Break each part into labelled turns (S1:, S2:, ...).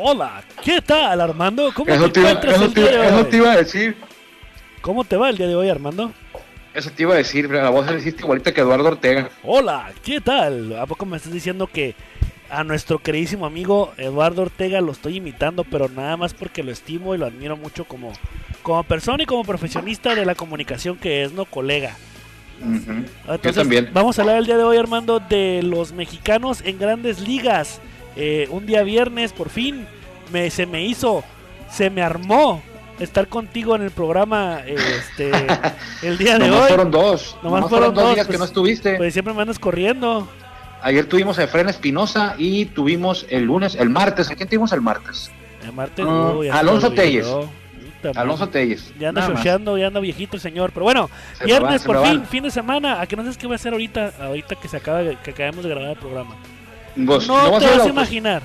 S1: Hola, ¿qué tal Armando? ¿Cómo
S2: Eso
S1: te
S2: te, iba,
S1: encuentras
S2: eso
S1: el
S2: te-
S1: día de
S2: eso
S1: hoy?
S2: te iba a decir.
S1: ¿Cómo te va el día de hoy Armando?
S2: Eso te iba a decir. La voz le hiciste igualita que Eduardo Ortega.
S1: Hola, ¿qué tal? ¿A poco me estás diciendo que a nuestro queridísimo amigo Eduardo Ortega lo estoy imitando, pero nada más porque lo estimo y lo admiro mucho como, como persona y como profesionista de la comunicación que es, no colega?
S2: Ujú. Yo
S1: Entonces,
S2: también.
S1: vamos a hablar el día de hoy, Armando, de los mexicanos en grandes ligas. Eh, un día viernes, por fin, me, se me hizo, se me armó estar contigo en el programa eh, este, el día de
S2: Nomás
S1: hoy.
S2: fueron dos.
S1: Nomás
S2: Nomás,
S1: fueron
S2: fueron dos días
S1: pues,
S2: que no estuviste.
S1: Pues siempre me andas corriendo.
S2: Ayer tuvimos a Efren Espinosa y tuvimos el lunes, el martes. ¿A quién tuvimos el martes?
S1: El martes,
S2: Ah,
S1: uy, ya se
S2: Alonso. Telles. Alonso Telles.
S1: Ya anda chocheando, ya anda viejito el señor. Pero bueno,
S2: Se
S1: viernes
S2: van,
S1: por fin,
S2: van.
S1: fin de semana. ¿A que no sabes qué voy a hacer ahorita? Ahorita que se acaba, que acabamos de grabar el programa.
S2: Pues,
S1: no
S2: vamos
S1: te vas a
S2: al, auto-
S1: imaginar.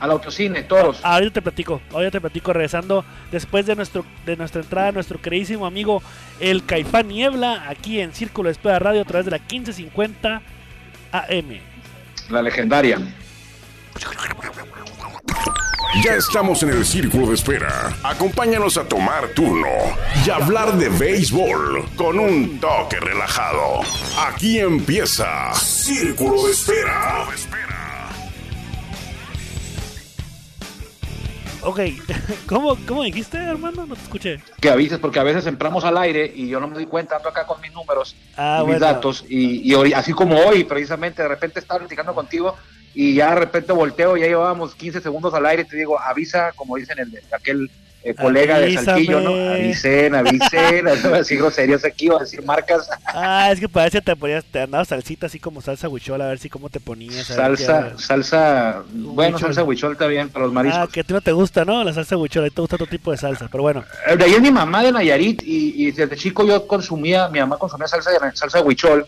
S2: al autocine, toros.
S1: Ahorita te platico, ahorita te platico regresando después de nuestro de nuestra entrada, nuestro queridísimo amigo el Caifán Niebla, aquí en Círculo de Espera Radio a través de la 1550 AM.
S2: La legendaria.
S3: Ya estamos en el círculo de espera. Acompáñanos a tomar turno y hablar de béisbol con un toque relajado. Aquí empieza Círculo de Espera.
S1: Ok, ¿cómo, cómo dijiste, hermano? No te escuché.
S2: Que avises porque a veces entramos al aire y yo no me doy cuenta, ando acá con mis números
S1: Ah,
S2: y mis
S1: bueno.
S2: datos. Y, y hoy, así como hoy, precisamente, de repente estaba platicando contigo y ya de repente volteo, ya llevábamos 15 segundos al aire y te digo, avisa, como dicen el, aquel eh, colega de
S1: Avísame.
S2: Saltillo, ¿no? Avisen, avisen, así groseríos aquí, a decir marcas,
S1: Ah, es que parece que te ponías, te andabas salsita así como salsa huichol, a ver si cómo te ponías. a ver qué
S2: salsa, salsa, bueno,
S1: Huichol.
S2: salsa huichol está bien para los mariscos.
S1: Ah, que a ti no te gusta, ¿no? La salsa huichol, a ti te gusta otro tipo de salsa, pero bueno.
S2: Eh, De ahí es mi mamá de Nayarit y, y desde chico yo consumía, mi mamá consumía salsa de salsa huichol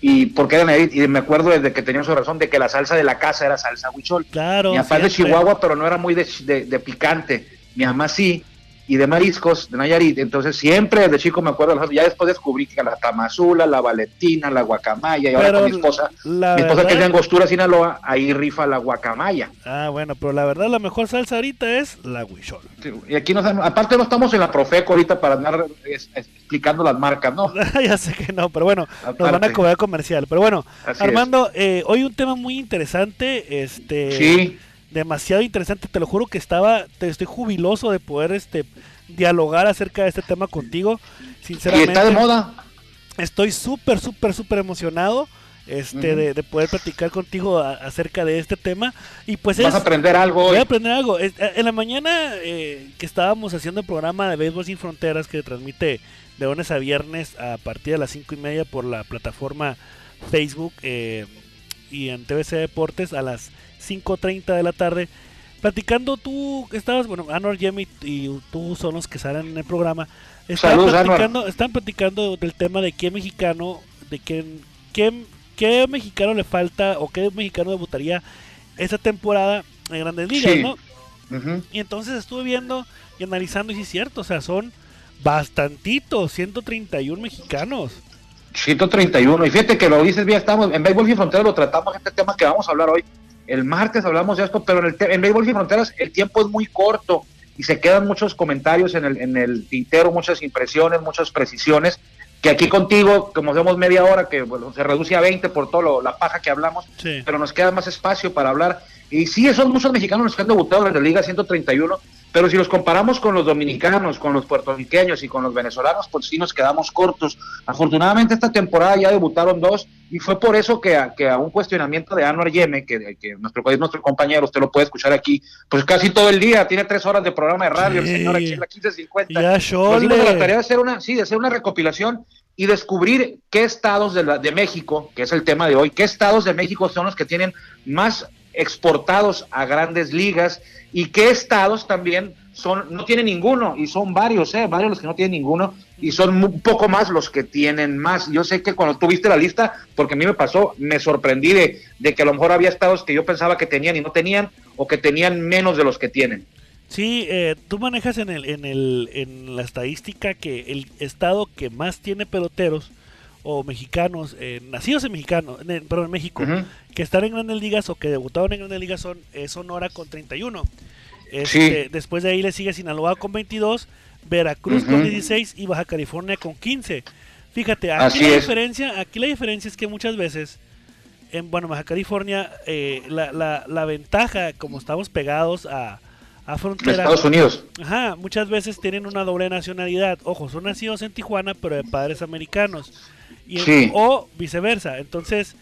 S2: y porque era Nayarit y me acuerdo desde que tenía su razón de que la salsa de la casa era salsa huichol.
S1: Claro.
S2: mi papá es de. Chihuahua pero no era muy de, de- de picante, mi mamá sí y de mariscos de Nayarit, entonces siempre desde chico me acuerdo, ya después descubrí que la tamazula, la valentina, la guacamaya y ahora
S1: Pero
S2: con mi esposa,
S1: la
S2: mi esposa que es de
S1: verdad-
S2: Angostura, Sinaloa, ahí rifa la guacamaya.
S1: Ah, bueno, pero la verdad la mejor salsa ahorita es la huichol.
S2: Y aquí nos aparte no estamos en la Profeco ahorita para andar es- explicando las marcas, ¿no?
S1: ya sé que no, pero bueno, nos van a cobrar comercial. Pero bueno,
S2: Así
S1: Armando, eh, hoy un tema muy interesante, este,
S2: Sí,
S1: demasiado interesante, te lo juro que estaba, te estoy jubiloso de poder, este, dialogar acerca de este tema contigo.
S2: y
S1: Sinceramente,
S2: está de moda.
S1: estoy súper, súper, súper emocionado. Este, de, de poder platicar contigo a- acerca de este tema y pues
S2: Vas
S1: es,
S2: a aprender algo
S1: Voy
S2: hoy.
S1: a aprender algo. Eh, En la mañana eh, que estábamos haciendo el programa de Béisbol Sin Fronteras que transmite de lunes a viernes a partir de las cinco y media por la plataforma Facebook eh, y en TVC Deportes a las 5.30 de la tarde. Platicando tú, estabas, bueno, Anor, Jimmy y tú son los que salen en el programa.
S2: Anwar.
S1: platicando, están platicando del tema de qué mexicano, de quién, qué, qué mexicano le falta o qué mexicano debutaría esta temporada en Grandes Ligas,
S2: Sí.
S1: ¿no?
S2: Ujú.
S1: Y entonces estuve viendo y analizando y sí es cierto, o sea, son bastantitos, 131 mexicanos.
S2: 131. Y fíjate que lo dices bien, estamos en Béisbol Sin Fronteras, lo tratamos este tema que vamos a hablar hoy. El martes hablamos de esto, pero en, el en Béisbol Sin Fronteras el tiempo es muy corto y se quedan muchos comentarios en el, en el tintero, muchas impresiones, muchas precisiones. Que aquí contigo, como hacemos media hora, que bueno, se reduce a 20 por toda la paja que hablamos,
S1: Sí.
S2: pero nos queda más espacio para hablar. Y sí, son muchos mexicanos los que han debutado en la Liga 131, pero si los comparamos con los dominicanos, con los puertorriqueños y con los venezolanos, pues sí nos quedamos cortos. Afortunadamente esta temporada ya debutaron dos y fue por eso que a, que a un cuestionamiento de Anuar Yeme, que, que nuestro, es nuestro compañero, usted lo puede escuchar aquí, pues casi todo el día, tiene tres horas de programa de radio,
S1: Sí.
S2: el señor aquí en la 1550.
S1: Ya,
S2: dimos la tarea de hacer una, sí, de hacer una recopilación y descubrir qué estados de, la- de México, que es el tema de hoy, qué estados de México son los que tienen más exportados a grandes ligas y qué estados también son, no tienen ninguno, y son varios, ¿eh? varios los que no tienen ninguno, y son un poco más los que tienen más. Yo sé que cuando tuviste la lista, porque a mí me pasó, me sorprendí de, de que a lo mejor había estados que yo pensaba que tenían y no tenían, o que tenían menos de los que tienen.
S1: Sí, eh, tú manejas en, el, en, el, en la estadística que el estado que más tiene peloteros o mexicanos, eh, nacidos en mexicano, en, perdón, en México, que están en grandes ligas o que debutaron en grandes ligas son es Sonora con 31. Este, Después de ahí le sigue Sinaloa con 22, Veracruz con 16 y Baja California con 15. Fíjate, aquí la diferencia, aquí la diferencia es que muchas veces en bueno Baja California eh, la, la, la, ventaja como estamos pegados a, a frontera
S2: Estados Unidos.
S1: ajá muchas veces tienen una doble nacionalidad. Ojo son nacidos en Tijuana pero de padres americanos y o viceversa. Entonces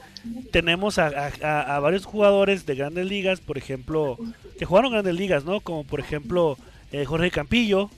S1: tenemos a, a, varios jugadores de grandes ligas por ejemplo que jugaron grandes ligas no como por ejemplo eh, Jorge Campillo.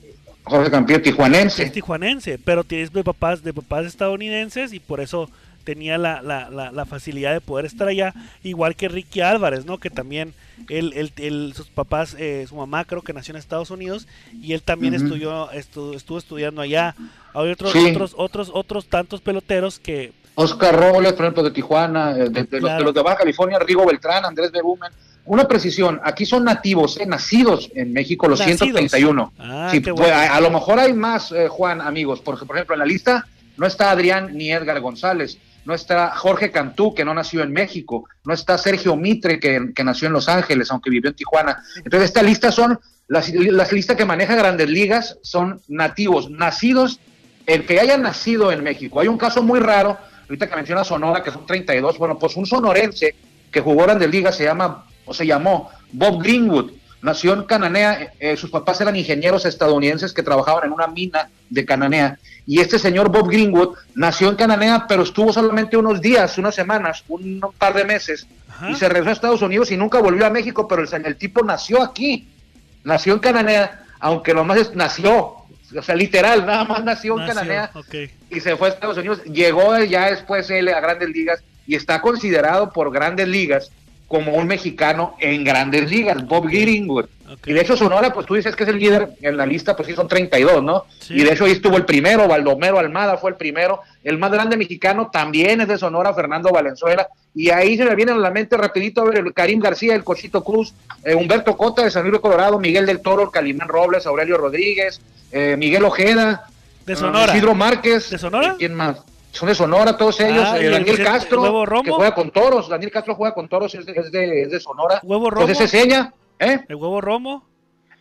S2: Jorge Campillo tijuanense.
S1: Es tijuanense pero tienes de papás de papás estadounidenses y por eso tenía la, la, la, facilidad de poder estar allá, igual que Ricky Álvarez, ¿no? Que también él, él, sus papás, eh, su mamá creo que nació en Estados Unidos y él también estudió, estuvo, estuvo estudiando allá. Hay otros, otros, otros, otros tantos peloteros que
S2: Oscar Robles, por ejemplo, de Tijuana, eh, de, los, de, Baja California, Rigo Beltrán, Andrés Berumen. Una precisión, aquí son nativos, eh, nacidos en México, los 131. Ah, pues, a, lo mejor hay más, Juan, amigos, porque por ejemplo en la lista no está Adrián ni Edgar González, no está Jorge Cantú, que no nació en México, no está Sergio Mitre, que, nació en Los Ángeles, aunque vivió en Tijuana. Entonces, esta lista son, las, listas que maneja Grandes Ligas son nativos, nacidos, el que haya nacido en México. Hay un caso muy raro, ahorita que menciona Sonora, que son 32, bueno, pues un sonorense que jugó Grandes Ligas se llama, o se llamó Bob Greenwood, nació en Cananea, eh, sus papás eran ingenieros estadounidenses que trabajaban en una mina de Cananea y este señor Bob Greenwood nació en Cananea, pero estuvo solamente unos días, unas semanas, un, par de meses, y se regresó a Estados Unidos y nunca volvió a México, pero el, el tipo nació aquí, nació en Cananea, aunque lo más es, nació, o sea, literal, nada más nació, en Cananea y se fue a Estados Unidos, llegó ya después él a Grandes Ligas y está considerado por Grandes Ligas como un mexicano en grandes ligas, Bob Greenwood. Y de hecho Sonora, pues tú dices que es el líder en la lista, pues sí son 32, ¿no? Y de hecho ahí estuvo el primero, Baldomero Almada fue el primero. El más grande mexicano también es de Sonora, Fernando Valenzuela. Y ahí se me viene a la mente rapidito a ver el Karim García, el Cochito Cruz, eh, Humberto Cota de San Luis Colorado, Miguel del Toro, Calimán Robles, Aurelio Rodríguez, eh, Miguel Ojeda.
S1: De Sonora.
S2: Isidro Márquez.
S1: ¿De Sonora?
S2: ¿Quién más? Son de Sonora todos ellos. Ah, eh, Daniel Castro, que juega con toros. Daniel Castro juega con toros, es de, es de, es de Sonora.
S1: ¿Huevo Romo?
S2: Entonces se seña. ¿eh?
S1: ¿El huevo Romo?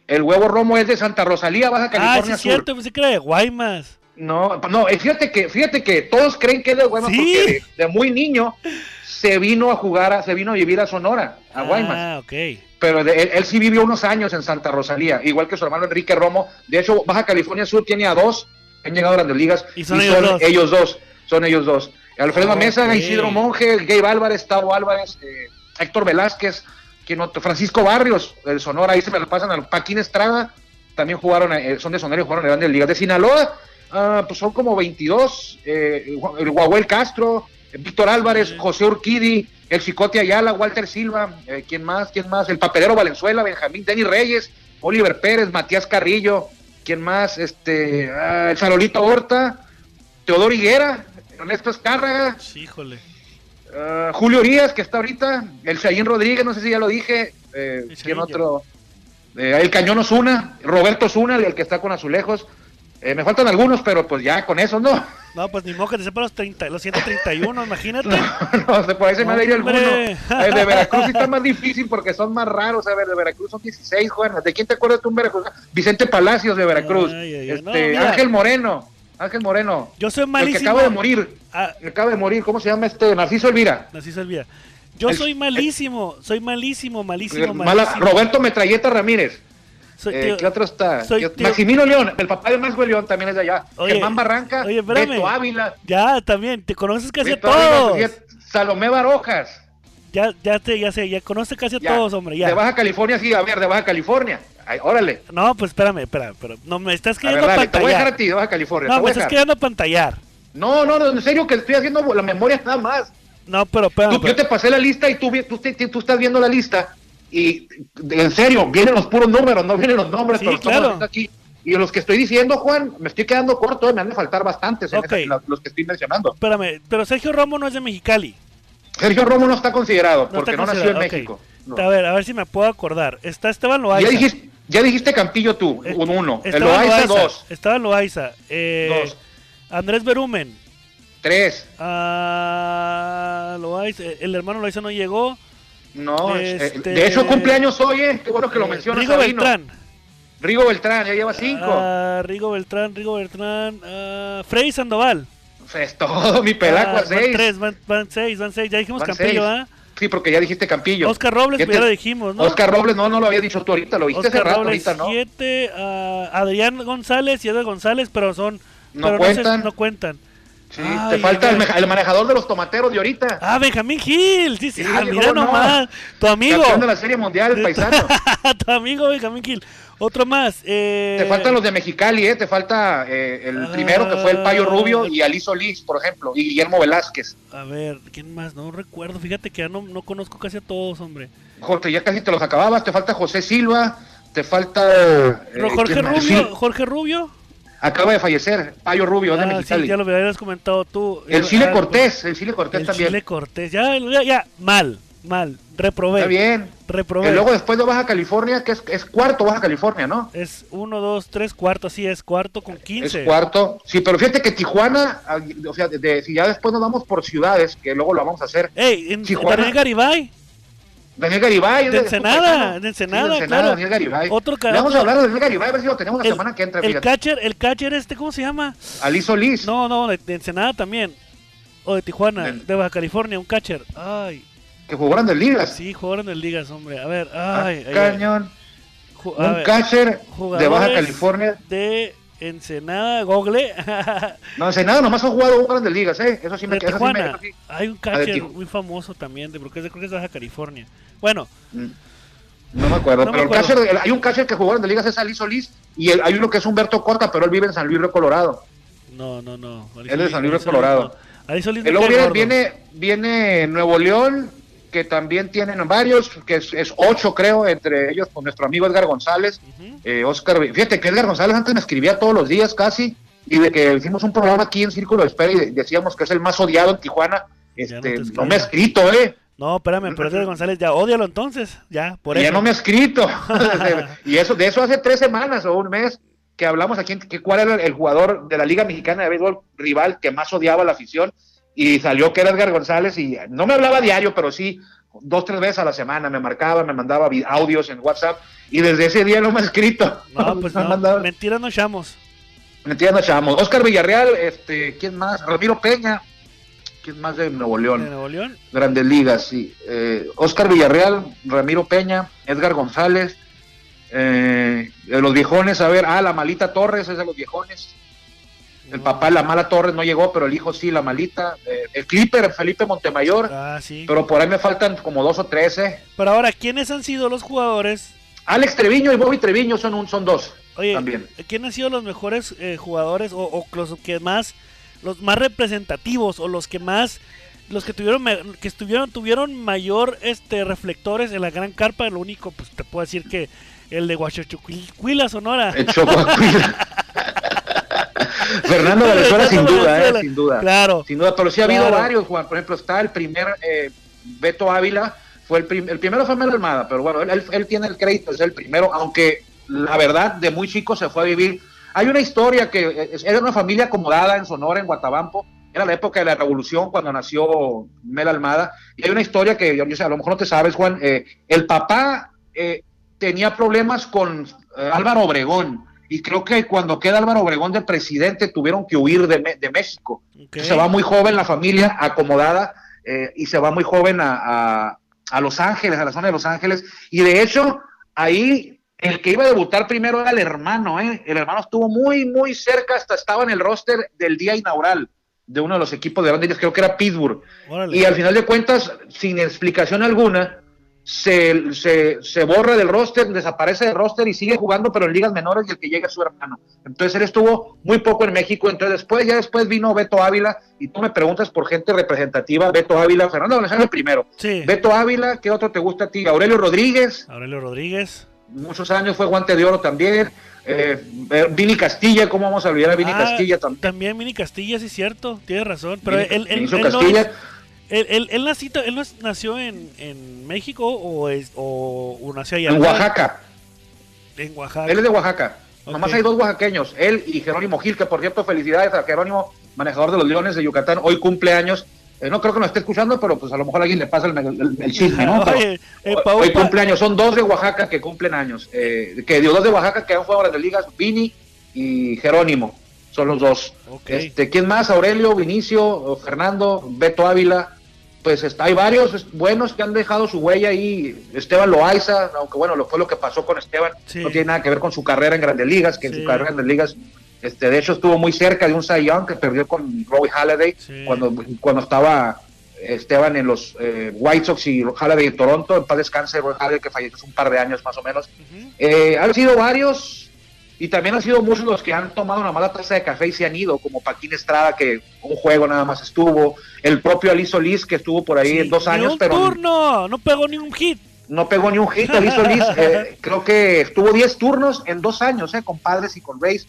S2: El huevo Romo es de Santa Rosalía, Baja California. Ah, sí, es
S1: cierto, pues se cree de Guaymas.
S2: No, no, eh, fíjate que, fíjate que todos creen que es de Guaymas porque de, muy niño se vino a jugar, se vino a vivir a Sonora, a Guaymas.
S1: Ah, ok.
S2: Pero él, sí vivió unos años en Santa Rosalía, igual que su hermano Enrique Romo. De hecho, Baja California Sur tiene a dos, han llegado a grandes ligas,
S1: y son, ellos,
S2: dos. Son ellos dos. Alfredo Mesa, Isidro Monge, Gabe Álvarez, Tavo Álvarez, eh, Héctor Velázquez, quien Francisco Barrios, de Sonora, ahí se me lo pasan al Paquín Estrada, también jugaron, eh, son de Sonora y jugaron en Grandes Ligas. De Sinaloa, ah, pues son como 22, eh, el Guahuel Castro, Víctor Álvarez, José Urquidi, el Chicote Ayala, Walter Silva, ¿quién más? ¿Quién más? El Papelero Valenzuela, Benjamín Denis Reyes, Oliver Pérez, Matías Carrillo, ¿quién más? Este, ah, el Farolito Horta, Teodoro Higuera, Ernesto Escárraga.
S1: híjole.
S2: Uh, Julio Urias, que está ahorita. El Chayín Rodríguez, no sé si ya lo dije. Eh, ¿Quién otro? Eh, el Cañón Osuna. Roberto Osuna, el que está con Azulejos. Eh, me faltan algunos, pero pues ya con eso, ¿no?
S1: No, pues ni modo que te sepa los, 30, los 131, imagínate.
S2: No, no, por ahí se me ha ido alguno. El de Veracruz sí está más difícil porque son más raros. A ver, de Veracruz son 16, Juan. ¿De quién te acuerdas tú Veracruz? Vicente Palacios de Veracruz. este, Ángel Moreno. Ángel Moreno.
S1: Yo soy malísimo.
S2: El que acaba de morir. Ah. acaba de morir. ¿Cómo se llama este? Narciso Elvira.
S1: Narciso Elvira. Yo soy malísimo. soy malísimo, malísimo, malísimo.
S2: Roberto Metralleta Ramírez. Eh, ¿Qué otro está? Maximino León, el papá de Maxwell León también es de allá. Germán Barranca,
S1: oye,
S2: Beto Ávila.
S1: Ya, también, te conoces casi a todos.
S2: Salomé Barojas.
S1: Ya, ya, te, ya sé, ya conoces casi a todos, hombre. Ya.
S2: De Baja California, sí, a ver, de Baja California órale.
S1: No, pues espérame, espérame, pero no me estás queriendo
S2: pantallar. Te voy a dejar a ti, Baja California.
S1: No, me estás queriendo pantallar.
S2: No, no, en serio que estoy haciendo la memoria nada más.
S1: No, pero espérame.
S2: Yo te pasé la lista y tú, tú, tú, estás viendo la lista y en serio, vienen los puros números, no vienen los nombres,
S1: sí, claro.
S2: aquí. Y los que estoy diciendo, Juan, me estoy quedando corto, me han de faltar bastantes los que estoy mencionando.
S1: Espérame, pero Sergio Romo no es de Mexicali.
S2: Sergio Romo no está considerado, porque no nació en México.
S1: A ver, a ver si me puedo acordar. Está Esteban Loaiza.
S2: Ya dijiste, ya dijiste Campillo tú, un uno. El Loaiza, dos.
S1: Estaba Loaiza. Eh, dos. Andrés Berumen.
S2: Tres.
S1: Ah, Loaiza. El hermano Loaiza no llegó.
S2: No, eh,
S1: Este-
S2: de hecho cumpleaños hoy, eh. Qué bueno que lo
S1: Eh,
S2: mencionas.
S1: Rigo
S2: Sabino.
S1: Beltrán.
S2: Rigo Beltrán, ya lleva cinco.
S1: Ah, Rigo Beltrán, Rigo Beltrán. ah, Freddy Sandoval.
S2: Es todo, mi pelaco
S1: Ah, Van
S2: seis.
S1: tres, van, van seis, van seis. Ya dijimos
S2: Van
S1: Campillo. ¿ah?
S2: Sí, porque ya dijiste Campillo.
S1: Oscar Robles,
S2: Ya
S1: pues ya
S2: te-
S1: lo dijimos, ¿no?
S2: Oscar Robles, no, no lo había dicho tú ahorita, lo viste hace
S1: Oscar
S2: rato,
S1: Robles,
S2: ahorita no.
S1: siete. ah, Adrián González y Edgar González, pero son.
S2: No
S1: pero
S2: cuentan.
S1: se- no cuentan.
S2: Sí,
S1: Ay,
S2: te falta el, el manejador de los tomateros de ahorita.
S1: Ah, Benjamín Gil. Sí, sí,
S2: Sí,
S1: ah,
S2: ¿cómo
S1: mira
S2: no?
S1: nomás. Tu amigo.
S2: Campeón de la Serie Mundial, el paisano.
S1: tu amigo Benjamín Gil. Otro más. Eh...
S2: Te faltan los de Mexicali, ¿eh? Te falta eh, el
S1: Ah.
S2: primero que fue el Payo Rubio y Ali Solís, por ejemplo, y Guillermo Velázquez.
S1: A ver, ¿quién más? No recuerdo. Fíjate que ya no, no conozco casi a todos, hombre.
S2: Jorge, ya casi te los acababas. Te falta José Silva, te falta. eh,
S1: Pero Jorge
S2: ¿quién más?
S1: Rubio.
S2: Sí,
S1: Jorge Rubio.
S2: acaba de fallecer, Payo Rubio, de
S1: Ah, sí,
S2: Mexicali.
S1: ya lo habías comentado tú.
S2: El
S1: Eh,
S2: Chile
S1: ah,
S2: Cortés, el Chile Cortés
S1: El
S2: también.
S1: Chile Cortés. Ya, ya, ya. Mal, mal. Reprobé.
S2: Está bien.
S1: Reprobé.
S2: Y luego después de Baja California, que es, es cuarto Baja California, ¿no?
S1: Es uno, dos, tres, cuarto. Sí, es cuarto con 15.
S2: Es cuarto. Sí, pero fíjate que Tijuana, o sea, de- de- si ya después nos vamos por ciudades, que luego lo vamos a hacer.
S1: Ey, en
S2: Tijuana.
S1: Daniel Garibay.
S2: Daniel Garibay.
S1: De Ensenada, de Ensenada,
S2: Sí,
S1: claro.
S2: Daniel Garibay.
S1: Otro
S2: Le vamos a hablar de Daniel Garibay, a ver si lo tenemos la
S1: El,
S2: semana que entra,
S1: el catcher, el catcher este, ¿cómo se llama?
S2: Ali Solís.
S1: No, no, de, de Ensenada también. O de Tijuana, de Baja California, un catcher. Ay,
S2: que jugó grandes ligas.
S1: sí, jugaron en ligas, hombre. A ver,
S2: Ah,
S1: ay, ay, ay.
S2: cañón.
S1: Ju- a
S2: Un
S1: ver,
S2: catcher de Baja California.
S1: De Ensenada, Google.
S2: No sé nada, nomás han jugado grandes ligas, ¿eh? Eso sí me queda. sí me-.
S1: Hay un catcher muy famoso también, de, porque es de, creo que es de Baja California. Bueno,
S2: Mm. No me acuerdo,
S1: No me
S2: pero el
S1: acuerdo.
S2: catcher, el- hay un catcher que jugó grandes ligas, es Ali Solís, y el- hay uno que es Humberto Cota, pero él vive en San Luis Río Colorado.
S1: no, no, no.
S2: Él es de San Luis, Colorado.
S1: Ahí Solís
S2: Y
S1: me
S2: luego viene, viene, viene Nuevo León, que también tienen varios, que es, es ocho creo, entre ellos con nuestro amigo Edgar González, eh, Oscar, fíjate que Edgar González antes me escribía todos los días casi, y de que hicimos un programa aquí en Círculo de Espera y de- decíamos que es el más odiado en Tijuana,
S1: no
S2: este,
S1: te
S2: no, me ha escrito, eh,
S1: No, espérame, pero Edgar González ya, ódialo entonces, ya, por
S2: y ya
S1: eso.
S2: no me ha escrito, y eso, de eso hace tres semanas o un mes, que hablamos aquí, que cuál era el jugador de la Liga Mexicana de Béisbol rival que más odiaba a la afición, y salió que era Edgar González, y no me hablaba diario, pero sí dos, tres veces a la semana, me marcaba, me mandaba audios en WhatsApp, y desde ese día no me ha escrito.
S1: No, pues no,
S2: mandado-
S1: mentira no echamos.
S2: Mentira, no echamos. Oscar Villarreal, este, ¿quién más? Ramiro Peña, ¿quién más de Nuevo
S1: De
S2: León?
S1: Nuevo León.
S2: Grandes Ligas, sí. Eh, Oscar Villarreal, Ramiro Peña, Edgar González, eh, de los viejones, a ver, ah, la malita Torres es de los viejones. El papá, la mala Torres, no llegó, pero el hijo sí, la malita. Eh, el Clipper, Felipe Montemayor,
S1: Ah, sí.
S2: pero por ahí me faltan como dos o tres, ¿eh?
S1: Pero ahora, ¿quiénes han sido los jugadores?
S2: Alex Treviño y Bobby Treviño son, un, son dos.
S1: Oye,
S2: También.
S1: ¿quiénes han sido los mejores eh, jugadores o, o los que más, los más representativos o los que más, los que tuvieron, que estuvieron, tuvieron mayor, este, reflectores en la gran carpa? Lo único, pues te puedo decir que el de Huachochuquila, Sonora.
S2: El. Fernando Valenzuela, sin duda, ¿eh? Sin duda.
S1: Claro.
S2: Sin duda, pero sí ha habido varios, Juan. Por ejemplo, está el primer eh, Beto Ávila, fue el, prim- el primero fue Melo Almada, pero bueno, él, él- tiene el crédito, es el primero, aunque la verdad, de muy chico se fue a vivir. Hay una historia que eh, era una familia acomodada en Sonora, en Guatabampo, era la época de la revolución cuando nació Mel Almada, y hay una historia que yo, yo sé, a lo mejor no te sabes, Juan, eh, el papá eh, tenía problemas con eh, Álvaro Obregón, y creo que cuando queda Álvaro Obregón de presidente tuvieron que huir de, de México. Se va muy joven la familia, acomodada, eh, y se va muy joven a, a- a Los Ángeles, a la zona de Los Ángeles. Y de hecho, ahí el que iba a debutar primero era el hermano, ¿eh? El hermano estuvo muy, muy cerca, hasta estaba en el roster del día inaugural de uno de los equipos de grandes creo que era Pittsburgh.
S1: Órale.
S2: Y al final de cuentas, sin explicación alguna, se, se, se borra del roster, desaparece del roster y sigue jugando, pero en ligas menores y el que llega es su hermano. Entonces él estuvo muy poco en México, entonces después, ya después vino Beto Ávila, y tú me preguntas por gente representativa, Beto Ávila, Fernando Valenzuela el primero.
S1: Sí.
S2: Beto Ávila, ¿qué otro te gusta a ti? Aurelio Rodríguez,
S1: Aurelio Rodríguez.
S2: muchos años fue guante de oro también. Eh, eh, Vini Castilla, ¿cómo vamos a olvidar a Vini
S1: Ah,
S2: Castilla también?
S1: También Mini Castilla, sí, cierto. Tienes razón. Pero
S2: Vini-
S1: él, él, no
S2: Castilla.
S1: es- él, él, él nacito- él no es- nació en, en México o, es, o, o nació allá
S2: en Oaxaca.
S1: En Oaxaca.
S2: Él es de Oaxaca. Nomás hay dos oaxaqueños, él y Jerónimo Gil, que por cierto, felicidades a Jerónimo, manejador de los Leones de Yucatán, hoy cumple años eh, no creo que nos esté escuchando, pero pues a lo mejor a alguien le pasa el, chisme, ¿no?
S1: Oye, eh,
S2: hoy, cumpleaños, son dos de Oaxaca que cumplen años. Eh, que dio dos de Oaxaca que han jugado de ligas, Vini y Jerónimo, son los dos. Este, ¿Quién más? Aurelio, Vinicio, Fernando, Beto Ávila. Pues está, hay varios buenos que han dejado su huella ahí. Esteban Loaiza, aunque bueno, lo fue lo que pasó con Esteban, no tiene nada que ver con su carrera en Grandes Ligas, que en su carrera en Grandes Ligas este, de hecho, estuvo muy cerca de un Cy Young que perdió con Robbie Halladay cuando, cuando estaba Esteban en los eh, White Sox y Halladay en Toronto. En paz descanse, Roy Halladay, que falleció hace un par de años más o menos. Eh, han sido varios y también han sido muchos los que han tomado una mala taza de café y se han ido, como Paquín Estrada, que un juego nada más estuvo. El propio Ali Solís, que estuvo por ahí en dos años.
S1: un turno, no pegó ni un hit
S2: no pegó ni un hit. Ali Solís, eh, creo que estuvo 10 turnos en dos años, eh, con Padres y con Rays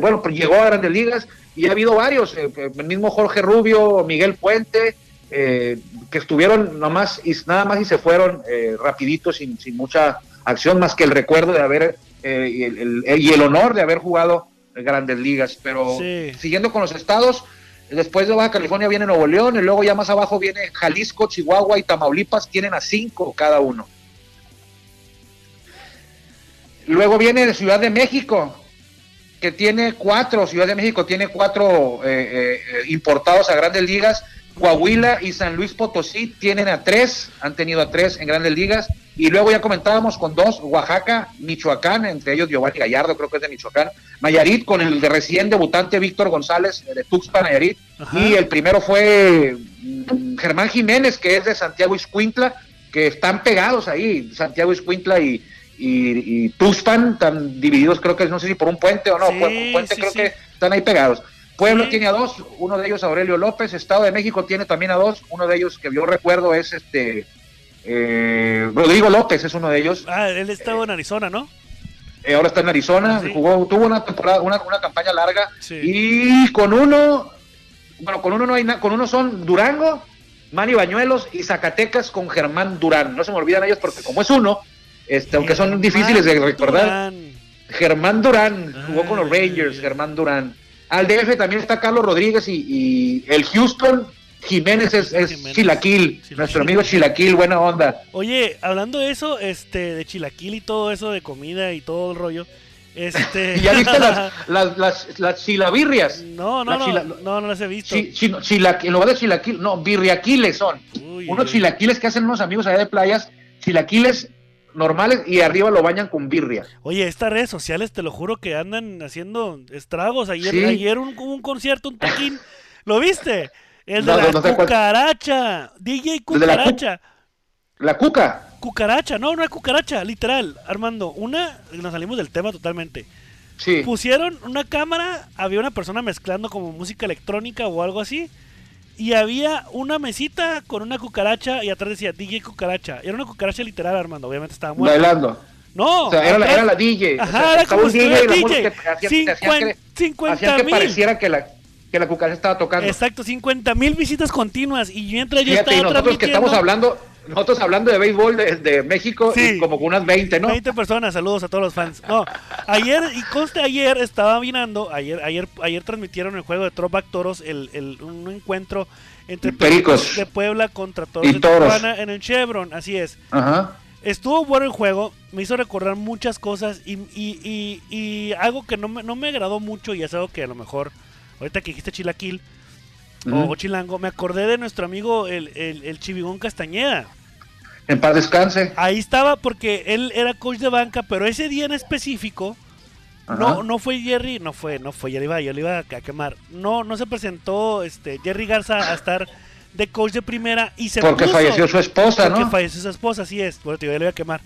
S2: bueno, pues llegó a grandes ligas y ha habido varios, eh, el mismo Jorge Rubio, Miguel Puente, eh, que estuvieron nomás y nada más y se fueron rapidito sin, sin, mucha acción más que el recuerdo de haber y el, honor de haber jugado grandes ligas. Pero siguiendo con los estados, después de Baja California viene Nuevo León y luego ya más abajo viene Jalisco, Chihuahua y Tamaulipas, tienen a cinco cada uno. Luego viene Ciudad de México, que tiene cuatro, Ciudad de México tiene cuatro eh, eh, importados a grandes ligas, Coahuila y San Luis Potosí tienen a tres, han tenido a tres en grandes ligas, y luego ya comentábamos con dos, Oaxaca, Michoacán, entre ellos Giovanni Gallardo, creo que es de Michoacán, Nayarit con el de recién debutante Víctor González de Tuxpan, Nayarit, y el primero fue mm, Germán Jiménez, que es de Santiago Iscuintla, que están pegados ahí, Santiago Iscuintla y, y, y Tuxpan, están divididos creo que no sé si por un puente o no, por un puente creo que están ahí pegados. Pueblo tiene a dos, uno de ellos Aurelio López, Estado de México tiene también a dos, uno de ellos que yo recuerdo es este eh, Rodrigo López, es uno de ellos.
S1: Ah, él estaba en Arizona, ¿no?
S2: Eh, ahora está en Arizona, jugó, tuvo una temporada, una, una campaña larga y con uno, bueno, con uno no hay nada, con uno son Durango, Manny Bañuelos y Zacatecas con Germán Durán. No se me olvidan ellos porque como es uno, este, aunque son difíciles de recordar. Germán Durán jugó con los Rangers, Germán Durán. Al DF también está Carlos Rodríguez y, el Houston Jiménez es, Chilaquil, nuestro amigo Chilaquil, buena onda.
S1: Oye, hablando de eso, este, de Chilaquil y todo eso de comida y todo el rollo, este...
S2: ¿Ya viste las, las, las, chilabirrias?
S1: No, no, no, no, no, las he visto.
S2: en lugar de chilaquil, no, birriaquiles son. unos chilaquiles que hacen unos amigos allá de playas, chilaquiles normales y arriba lo bañan con birria.
S1: Oye, estas redes sociales te lo juro que andan haciendo estragos. Ayer, ayer un, un concierto, un toquín, ¿lo viste? El de la cucaracha, DJ Cucaracha.
S2: La, cuca.
S1: Cucaracha, no, no es cucaracha, literal, Armando. Una, nos salimos del tema totalmente.
S2: Sí.
S1: Pusieron una cámara, había una persona mezclando como música electrónica o algo así y había una mesita con una cucaracha y atrás decía DJ cucaracha. Era una cucaracha literal, Armando. Obviamente estaba muerta.
S2: Bailando.
S1: No.
S2: O sea, era, la, era la DJ.
S1: Ajá, era como un DJ, DJ. Que, hacía, 50
S2: que pareciera que la, que la cucaracha estaba tocando.
S1: Exacto, 50 mil visitas continuas. Y mientras yo estaba y
S2: nosotros que estamos hablando nosotros hablando de béisbol de, México, y como con unas 20, ¿no?
S1: 20 personas, saludos a todos los fans. No, ayer, y conste, ayer estaba mirando, ayer ayer ayer transmitieron el juego de Throwback Toros, el, el, un encuentro entre
S2: Pericos
S1: de Puebla contra Toros de Tijuana en el Chevron, así es.
S2: Ajá.
S1: Estuvo bueno el juego, me hizo recordar muchas cosas y, y, y, algo que no me, no me agradó mucho y es algo que a lo mejor, ahorita que dijiste Chilaquil, o Chilango, me acordé de nuestro amigo el, el, Chivigón Castañeda.
S2: En paz descanse.
S1: Ahí estaba porque él era coach de banca, pero ese día en específico no no fue Jerry, no fue, no fue Jerry yo le iba a quemar. No no se presentó este Jerry Garza a estar de coach de primera y se
S2: Porque falleció su esposa,
S1: ¿no? Porque falleció su esposa, así es. Bueno, yo le iba a quemar.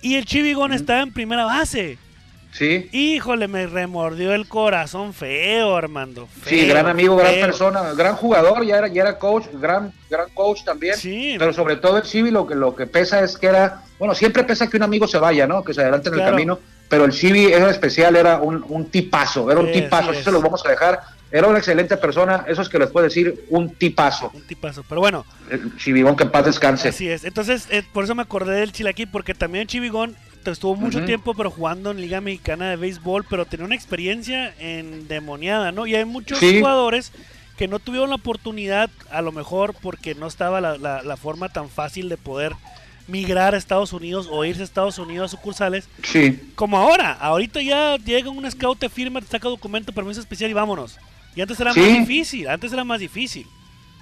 S1: Y el Chivigón estaba en primera base.
S2: Sí.
S1: Híjole, me remordió el corazón feo, Armando.
S2: sí, gran amigo, gran persona, gran jugador, ya era, ya era coach, gran, gran coach también.
S1: Sí.
S2: Pero sobre todo el Civi lo que, lo que pesa es que era, bueno, siempre pesa que un amigo se vaya, ¿no? Que se adelante en el camino. Pero el Civi era especial, era un, un tipazo, era un tipazo, así se los vamos a dejar. Era una excelente persona, eso es que les puedo decir, un tipazo.
S1: Un tipazo, pero bueno.
S2: El Chivigón que en paz descanse.
S1: Así es, entonces eh, por eso me acordé del Chilaquí, porque también Chivigón estuvo mucho tiempo pero jugando en Liga Mexicana de Béisbol, pero tenía una experiencia endemoniada, ¿no? Y hay muchos jugadores que no tuvieron la oportunidad, a lo mejor porque no estaba la, la, la forma tan fácil de poder migrar a Estados Unidos o irse a Estados Unidos a sucursales.
S2: Sí.
S1: Como ahora, ahorita ya llega un scout, te firma, te saca documento, permiso especial y vámonos. Y antes era
S2: Sí.
S1: más difícil, antes era más difícil.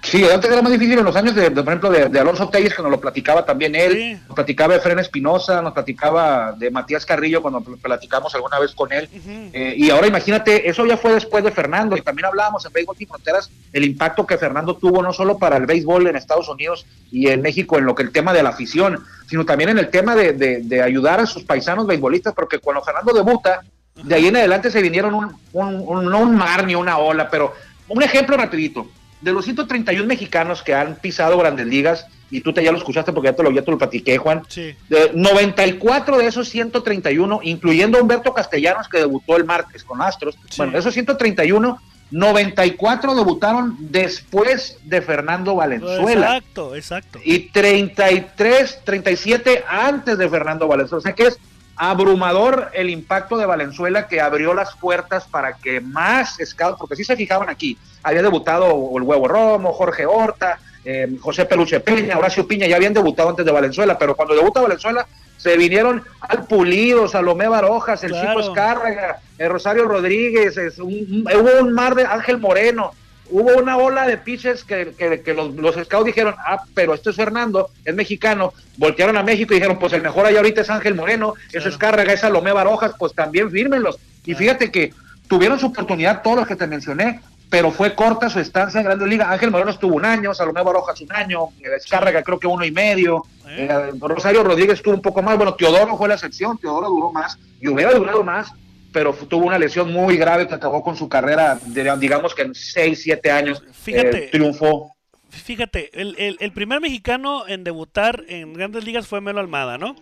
S2: Sí, antes era más difícil en los años, de, de, por ejemplo, de, de Alonso Telles, que nos lo platicaba también él,
S1: Sí.
S2: nos platicaba de Fren Espinosa, nos platicaba de Matías Carrillo cuando pl- platicamos alguna vez con él. Eh, y ahora imagínate, eso ya fue después de Fernando, y también hablábamos en Béisbol Sin Fronteras, el impacto que Fernando tuvo no solo para el béisbol en Estados Unidos y en México, en lo que el tema de la afición, sino también en el tema de, ayudar a sus paisanos beisbolistas, porque cuando Fernando debuta, de ahí en adelante se vinieron un, un- un- no un mar ni una ola, pero un ejemplo rapidito. De los 131 mexicanos que han pisado grandes ligas, y tú te ya lo escuchaste porque ya te lo, ya te lo platiqué, Juan,
S1: Sí.
S2: de 94 de esos 131, incluyendo a Humberto Castellanos, que debutó el martes con Astros,
S1: Sí.
S2: bueno, de esos 131, 94 debutaron después de Fernando Valenzuela
S1: Exacto, exacto.
S2: y 33, 37 antes de Fernando Valenzuela. O sea que es abrumador el impacto de Valenzuela que abrió las puertas para que más scouts, porque sí se fijaban aquí, había debutado el Huevo Romo, Jorge Horta, eh, José Peluche Peña, Horacio Piña, ya habían debutado antes de Valenzuela, pero cuando debuta Valenzuela se vinieron al Pulido, Salomé Barojas, el
S1: Claro.
S2: Chico Escárraga, el Rosario Rodríguez, es un- hubo un mar de Ángel Moreno, hubo una ola de pitches que, que- que los, los scouts dijeron, ah, pero esto es Fernando, es mexicano, voltearon a México y dijeron, pues el mejor allá ahorita es Ángel Moreno, es
S1: Claro.
S2: Escárraga, es Salomé Barojas, pues también fírmenlos. Y fíjate que tuvieron su oportunidad todos los que te mencioné, pero fue corta su estancia en Grandes Ligas. Ángel Moreno estuvo un año, Salomé Barojas un año, Escárraga creo que uno y medio,
S1: ¿Eh?
S2: eh, Rosario Rodríguez estuvo un poco más, bueno, Teodoro fue la excepción, Teodoro duró más, y hubiera durado más, pero tuvo una lesión muy grave que acabó con su carrera, de- digamos que en 6, 7 años
S1: Fíjate.
S2: eh, triunfó.
S1: Fíjate, el, el- el primer mexicano en debutar en grandes ligas fue Melo Almada, ¿no?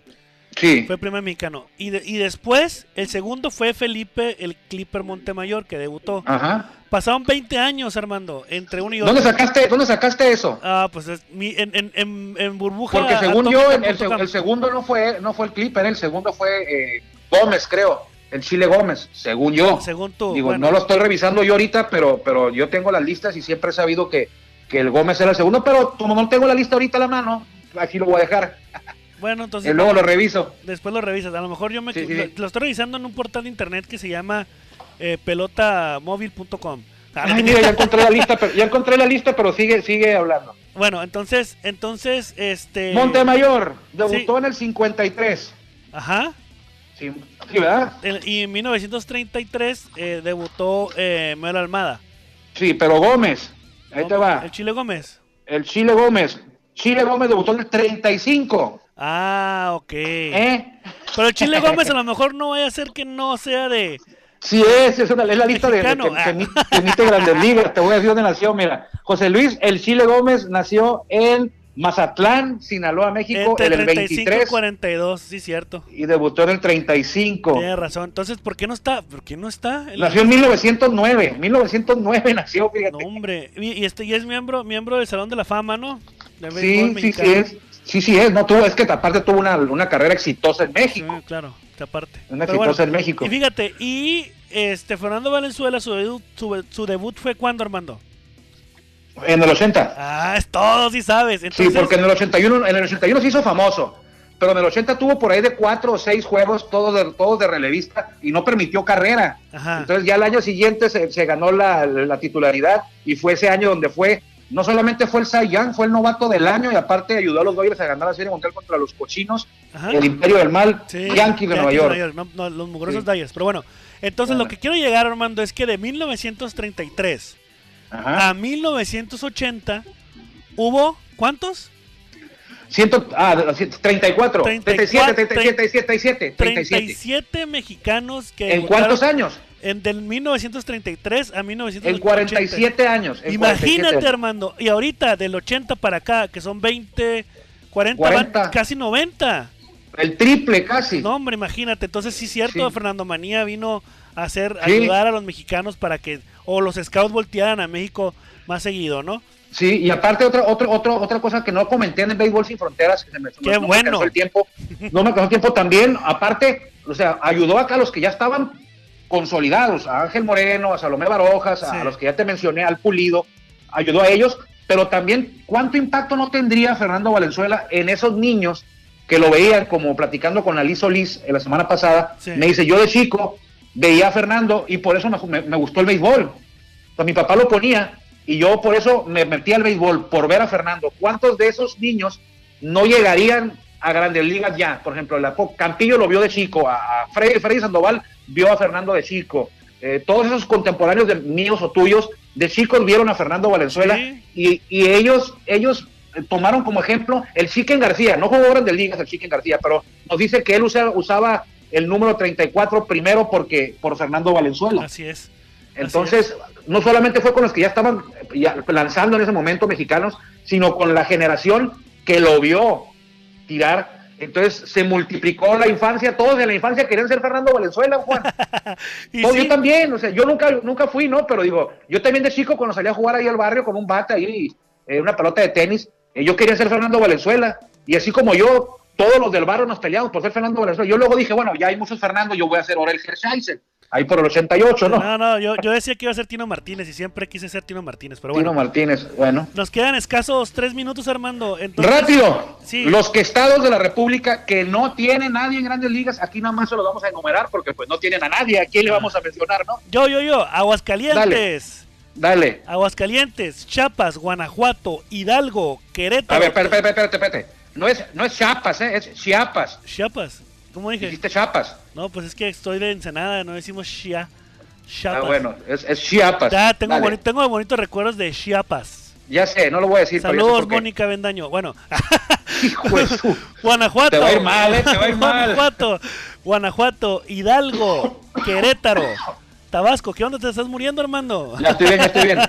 S2: Sí,
S1: Fue el primer mexicano. Y, de- y después, el segundo fue Felipe, el Clipper Montemayor, que debutó.
S2: ajá.
S1: Pasaron 20 años, Armando, entre uno y otro.
S2: ¿Dónde sacaste, ¿Dónde sacaste eso?
S1: Ah, pues es mi- en, en, en, en burbuja.
S2: Porque según yo, el segundo no fue, no fue el Clipper, el segundo fue eh, Gómez, creo, el Chile Gómez, según yo.
S1: Según tú.
S2: Digo,
S1: bueno.
S2: no lo estoy revisando yo ahorita, pero, pero yo tengo las listas y siempre he sabido que, que el Gómez era el segundo, pero como no tengo la lista ahorita a la mano, aquí lo voy a dejar.
S1: Bueno, entonces
S2: Y luego lo reviso.
S1: después lo revisas. A lo mejor yo me
S2: Sí, sí,
S1: lo,
S2: sí.
S1: lo estoy revisando en un portal de internet que se llama eh, pelotamóvil.com. Ah,
S2: Ay, mira, ya encontré la lista, pero, ya encontré la lista, pero sigue, sigue hablando.
S1: Bueno, entonces, entonces, este.
S2: Montemayor, debutó en el 53.
S1: Ajá.
S2: Sí, sí, ¿verdad?
S1: Y en 1933 eh, debutó eh, Melo Almada.
S2: Sí, pero Gómez, ahí te va.
S1: El Chile Gómez.
S2: El Chile Gómez. Chile Gómez debutó en el 35.
S1: Ah, ok.
S2: ¿Eh?
S1: Pero el Chile Gómez a lo mejor no vaya a ser que no sea de.
S2: Sí es, es, una, es la lista de, de emite Grandes Ligas. Te voy a decir dónde nació, mira. José Luis El Chile Gómez nació en Mazatlán, Sinaloa, México,
S1: Entre
S2: en el
S1: 35 y
S2: 23
S1: 42, sí, cierto.
S2: y debutó en el 35.
S1: Tiene razón. Entonces, ¿por qué no está? ¿Por qué no está? El-
S2: Nació en 1909, 1909 nació, fíjate.
S1: No, hombre. Y, y este ya es miembro miembro del Salón de la Fama, ¿no? De
S2: sí, sí, sí es. Sí, sí es. No tuvo, es que aparte tuvo una, una carrera exitosa en
S1: Sí,
S2: México.
S1: claro, esta parte.
S2: Una
S1: Pero
S2: exitosa en México.
S1: Y fíjate, y este Fernando Valenzuela, su debut, su, su debut fue cuando, Armando.
S2: En el 80.
S1: Ah, es todo, sí sabes. Entonces,
S2: Sí, porque en el 81, en el 81 se hizo famoso, pero en el 80 tuvo por ahí de cuatro o seis juegos, todos de, todos de relevista, y no permitió carrera.
S1: Ajá.
S2: Entonces ya el año siguiente se, se ganó la, la titularidad y fue ese año donde fue, no solamente fue el Cy Young, fue el novato del año y aparte ayudó a los Dodgers a ganar la serie mundial contra los cochinos,
S1: Ajá.
S2: el Imperio del Mal,
S1: Sí,
S2: Yankees de Nueva York.
S1: no, no, los mugrosos
S2: Sí.
S1: Dyers. Pero bueno, entonces
S2: Bueno.
S1: lo que quiero llegar, Armando, es que de 1933
S2: Ajá.
S1: a 1980 hubo, ¿cuántos?
S2: Ciento, ah, de los ciento- 34, 37, 37, 37, 37.
S1: 37 mexicanos que
S2: ¿En cuántos años?
S1: En del 1933 a 1980.
S2: En 47 años. en 47
S1: Imagínate,
S2: años.
S1: Armando. Y ahorita, del 80 para acá, que son 20, 40, van
S2: 40.
S1: casi 90.
S2: El triple casi.
S1: No, hombre, imagínate. Entonces, sí, cierto,
S2: Sí.
S1: Fernando Manía vino a hacer,
S2: Sí.
S1: ayudar a los mexicanos para que, o los scouts voltearan a México más seguido, ¿no?
S2: Sí, y aparte otra, otra, otra, otra cosa que no comenté en el Béisbol Sin Fronteras, que se me,
S1: ¡Qué
S2: no me
S1: bueno!
S2: alcanzó el tiempo, no me alcanzó el tiempo también, aparte, o sea, ayudó acá a los que ya estaban consolidados, a Ángel Moreno, a Salomé Barojas,
S1: Sí.
S2: a los que ya te mencioné, al Pulido, ayudó a ellos, pero también cuánto impacto no tendría Fernando Valenzuela en esos niños que lo veían como platicando con Alice Solís la semana pasada. Me dice, yo de chico veía a Fernando y por eso me, me, gustó el béisbol. Pues mi papá lo ponía y yo por eso me metí al béisbol, por ver a Fernando. ¿Cuántos de esos niños no llegarían a grandes ligas ya? Por ejemplo, la, Campillo lo vio de chico, a, Freddy, Sandoval vio a Fernando de chico. Eh, todos esos contemporáneos de míos o tuyos de chicos vieron a Fernando Valenzuela y, ellos, ellos tomaron como ejemplo el Chiquen García, no jugó grandes ligas el Chiquen García, pero nos dice que él usaba, el número 34 primero porque por Fernando Valenzuela.
S1: Así es.
S2: Entonces, no solamente fue con los que ya estaban lanzando en ese momento mexicanos, sino con la generación que lo vio tirar entonces se multiplicó la infancia, todos en la infancia querían ser Fernando Valenzuela, Juan. Yo también, o sea, yo nunca, nunca fui, ¿no? Pero digo, yo también de chico cuando salía a jugar ahí al barrio con un bate ahí, eh, una pelota de tenis, eh, yo quería ser Fernando Valenzuela. Y así como yo, todos los del barrio nos peleamos por ser Fernando Valenzuela. Yo luego dije, bueno, ya hay muchos Fernando, yo voy a ser Orel Gershaiser ahí por el 88, ¿no?
S1: No, no, yo, yo, decía que iba a ser Tino Martínez y siempre quise ser Tino Martínez, pero bueno.
S2: Tino Martínez, bueno.
S1: Nos quedan escasos tres minutos, Armando.
S2: Rápido, sí. los que estados de la República que no tienen nadie en grandes ligas, aquí nada más se los vamos a enumerar porque pues no tienen a nadie, ¿a quién le vamos a mencionar, no?
S1: Yo, yo, yo, Aguascalientes.
S2: Dale.
S1: Aguascalientes, Chiapas, Guanajuato, Hidalgo, Querétaro.
S2: A ver, espérate, espérate, espérate. No es, no es Chiapas, ¿eh? es Chiapas.
S1: Chiapas. ¿Cómo dije?
S2: Dijiste Chiapas.
S1: No, pues es que estoy de Ensenada, no decimos Chia.
S2: Chiapas. Ah, bueno, es, es Chiapas.
S1: Ya, tengo, tengo bonitos recuerdos de Chiapas.
S2: Ya sé, no lo voy a decir.
S1: Saludos, Mónica Bendaño. Bueno.
S2: Hijo de su...
S1: Guanajuato.
S2: Te va a ir mal, eh, te va a ir mal.
S1: Guanajuato, Guanajuato, Hidalgo, Querétaro, Tabasco. ¿Qué onda? ¿Te estás muriendo, Armando?
S2: Ya estoy bien, ya estoy bien.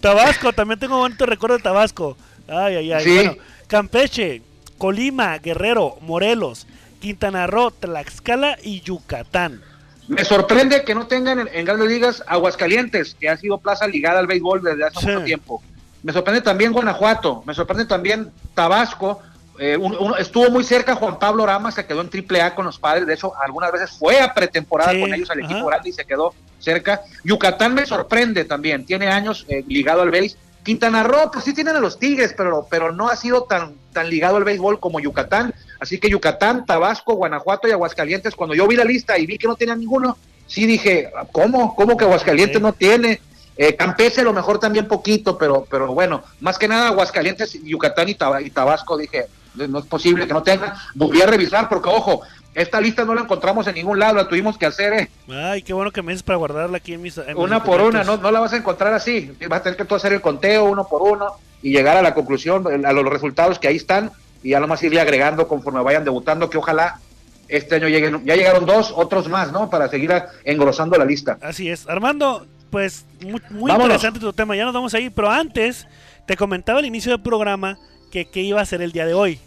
S1: Tabasco, también tengo bonitos recuerdos de Tabasco. Ay, ay, ay.
S2: Sí. Bueno,
S1: Campeche, Colima, Guerrero, Morelos, Quintana Roo, Tlaxcala y Yucatán.
S2: Me sorprende que no tengan en, grandes ligas Aguascalientes, que ha sido plaza ligada al béisbol desde hace mucho tiempo. Me sorprende también Guanajuato, me sorprende también Tabasco. Eh, estuvo muy cerca Juan Pablo Rama, se quedó en triple A con los padres. De hecho, algunas veces fue a pretemporada con ellos al equipo grande y se quedó cerca. Yucatán me sorprende también, tiene años eh, ligado al béis. Quintana Roo, pues sí tienen a los Tigres, pero, pero no ha sido tan, tan ligado al béisbol como Yucatán. Así que Yucatán, Tabasco, Guanajuato y Aguascalientes, cuando yo vi la lista y vi que no tenía ninguno, sí dije, ¿cómo? ¿Cómo que Aguascalientes no tiene? Eh, Campeche a lo mejor también poquito, pero, pero bueno, más que nada Aguascalientes, Yucatán y, y Tabasco, dije, no es posible que no tenga. Volví a revisar porque, ojo, esta lista no la encontramos en ningún lado, la tuvimos que hacer. Eh.
S1: Ay, qué bueno que me dices para guardarla aquí en mis.
S2: una por una, no, no la vas a encontrar así. Vas a tener que tú hacer el conteo uno por uno y llegar a la conclusión, a los resultados que ahí están y ya nomás irle agregando conforme vayan debutando, que ojalá este año lleguen. Ya llegaron dos, otros más, ¿no? Para seguir engrosando la lista.
S1: Así es. Armando, pues muy, interesante tu tema, ya nos vamos ahí, pero antes te comentaba al inicio del programa que qué iba a ser el día de hoy.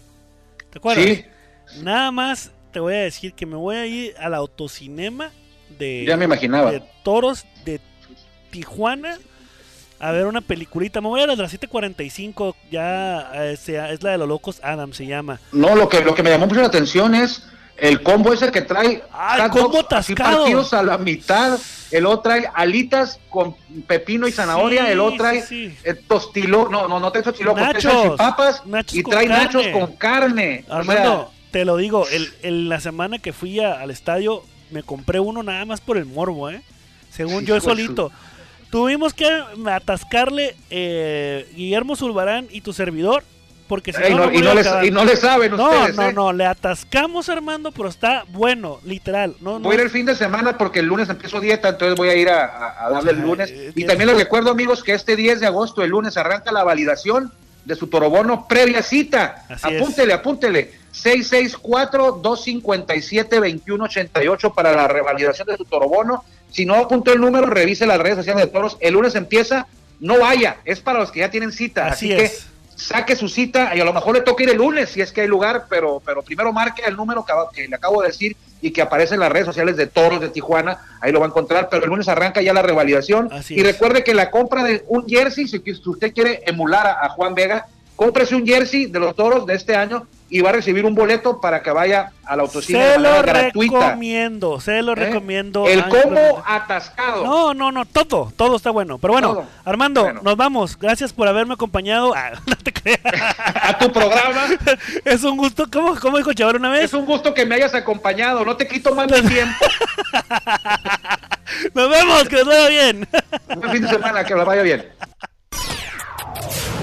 S1: ¿Te acuerdas? Sí. Nada más te voy a decir que me voy a ir al autocinema de,
S2: ya me imaginaba.
S1: de Toros de Tijuana a ver una peliculita. Me voy a las 7:45, ya eh, es la de los locos Adam, se llama.
S2: No, lo que, lo que me llamó mucho la atención es el combo ese que trae
S1: ¡Ay, combo
S2: partidos a la mitad, el otro trae alitas con pepino y zanahoria, el otro trae eh, tostilo, no, no, no trae tostilo,
S1: nachos,
S2: papas y trae nachos con carne.
S1: Armando, te lo digo, el, la semana que fui al estadio me compré uno nada más por el morbo, ¿eh? Según yo solito. Tuvimos que atascarle eh, Guillermo Zulbarán y tu servidor. Porque si no,
S2: y, no le, saben ustedes.
S1: No, no, no, le atascamos Armando, pero está bueno, literal. No,
S2: voy a ir el fin de semana porque el lunes empiezo dieta, entonces voy a ir a, darle el lunes. y también les recuerdo, amigos, que este 10 de agosto, el lunes, arranca la validación de su torobono previa cita. apúntele, apúntele. 664-257-2188 para la revalidación de su torobono. Si no apuntó el número, revise las redes sociales de toros. El lunes empieza, no vaya, es para los que ya tienen cita. Así, que saque su cita y a lo mejor le toque ir el lunes si es que hay lugar, pero, pero primero marque el número que, le acabo de decir y que aparece en las redes sociales de Toros de Tijuana, ahí lo va a encontrar, pero el lunes arranca ya la revalidación. y recuerde que la compra de un jersey, si usted quiere emular a, Juan Vega, cómprese un jersey de los toros de este año y va a recibir un boleto para que vaya al autocine
S1: Se
S2: de
S1: lo
S2: gratuita.
S1: recomiendo, se lo
S2: ¿eh?
S1: recomiendo.
S2: El
S1: Ángel
S2: combo
S1: Rodríguez.
S2: atascado.
S1: No, no, no, todo, todo está bueno. Pero bueno,
S2: Todo.
S1: Armando,
S2: Bueno.
S1: nos vamos. Gracias por haberme acompañado. Ah, no te creas.
S2: A tu programa.
S1: es un gusto. ¿Cómo, cómo dijo Chaval una vez?
S2: Es un gusto que me hayas acompañado. No te quito más mi tiempo.
S1: Nos vemos, que les vaya bien.
S2: Buen fin de semana, que la vaya bien.